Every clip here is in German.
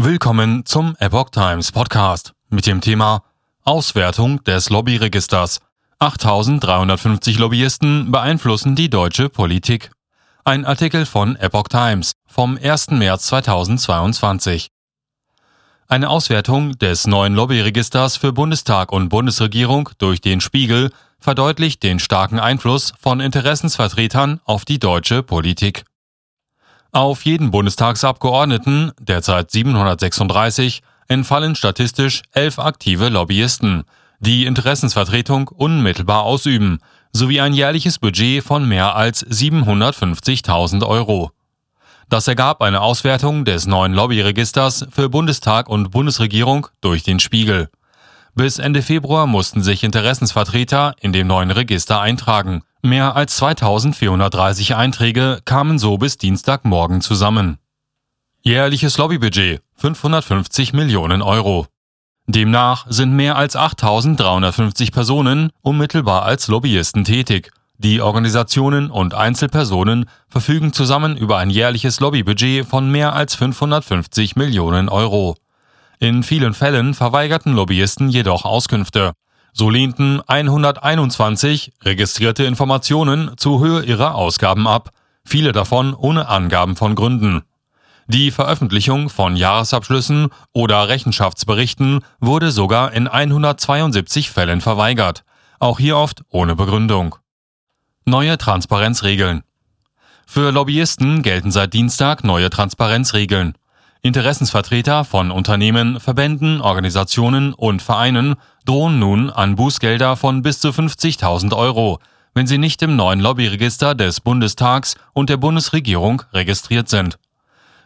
Willkommen zum Epoch Times Podcast mit dem Thema Auswertung des Lobbyregisters. 8350 Lobbyisten beeinflussen die deutsche Politik. Ein Artikel von Epoch Times vom 1. März 2022. Eine Auswertung des neuen Lobbyregisters für Bundestag und Bundesregierung durch den Spiegel verdeutlicht den starken Einfluss von Interessensvertretern auf die deutsche Politik. Auf jeden Bundestagsabgeordneten, derzeit 736, entfallen statistisch elf aktive Lobbyisten, die Interessensvertretung unmittelbar ausüben, sowie ein jährliches Budget von mehr als 750.000 Euro. Das ergab eine Auswertung des neuen Lobbyregisters für Bundestag und Bundesregierung durch den Spiegel. Bis Ende Februar mussten sich Interessensvertreter in dem neuen Register eintragen. Mehr als 2430 Einträge kamen so bis Dienstagmorgen zusammen. Jährliches Lobbybudget 550 Millionen Euro. Demnach sind mehr als 8350 Personen unmittelbar als Lobbyisten tätig. Die Organisationen und Einzelpersonen verfügen zusammen über ein jährliches Lobbybudget von mehr als 550 Millionen Euro. In vielen Fällen verweigerten Lobbyisten jedoch Auskünfte. So lehnten 121 registrierte Informationen zur Höhe ihrer Ausgaben ab, viele davon ohne Angaben von Gründen. Die Veröffentlichung von Jahresabschlüssen oder Rechenschaftsberichten wurde sogar in 172 Fällen verweigert, auch hier oft ohne Begründung. Neue Transparenzregeln. Für Lobbyisten gelten seit Dienstag neue Transparenzregeln. Interessensvertreter von Unternehmen, Verbänden, Organisationen und Vereinen drohen nun an Bußgelder von bis zu 50.000 Euro, wenn sie nicht im neuen Lobbyregister des Bundestags und der Bundesregierung registriert sind.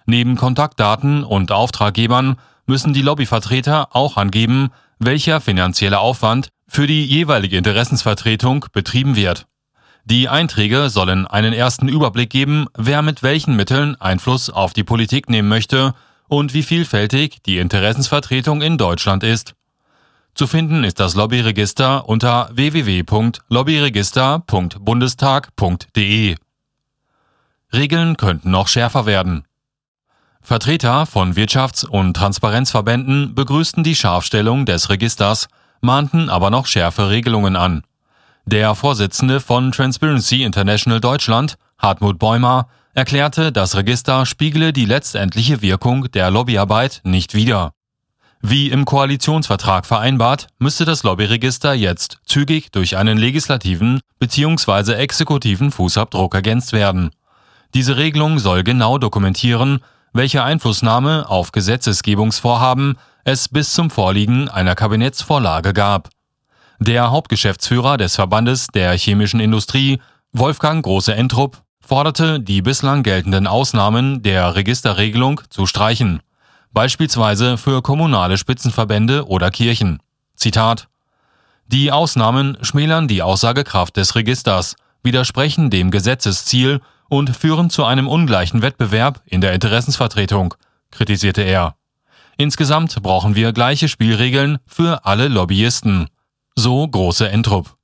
Neben Kontaktdaten und Auftraggebern müssen die Lobbyvertreter auch angeben, welcher finanzielle Aufwand für die jeweilige Interessensvertretung betrieben wird. Die Einträge sollen einen ersten Überblick geben, wer mit welchen Mitteln Einfluss auf die Politik nehmen möchte und wie vielfältig die Interessensvertretung in Deutschland ist. Zu finden ist das Lobbyregister unter www.lobbyregister.bundestag.de. Regeln könnten noch schärfer werden. Vertreter von Wirtschafts- und Transparenzverbänden begrüßten die Scharfstellung des Registers, mahnten aber noch schärfe Regelungen an. Der Vorsitzende von Transparency International Deutschland, Hartmut Bäumer, erklärte, das Register spiegele die letztendliche Wirkung der Lobbyarbeit nicht wider. Wie im Koalitionsvertrag vereinbart, müsste das Lobbyregister jetzt zügig durch einen legislativen bzw. exekutiven Fußabdruck ergänzt werden. Diese Regelung soll genau dokumentieren, welche Einflussnahme auf Gesetzesgebungsvorhaben es bis zum Vorliegen einer Kabinettsvorlage gab. Der Hauptgeschäftsführer des Verbandes der chemischen Industrie, Wolfgang Große-Entrup, forderte, die bislang geltenden Ausnahmen der Registerregelung zu streichen, beispielsweise für kommunale Spitzenverbände oder Kirchen. Zitat Die Ausnahmen schmälern die Aussagekraft des Registers, widersprechen dem Gesetzesziel und führen zu einem ungleichen Wettbewerb in der Interessensvertretung, kritisierte er. Insgesamt brauchen wir gleiche Spielregeln für alle Lobbyisten. So große Entrupp.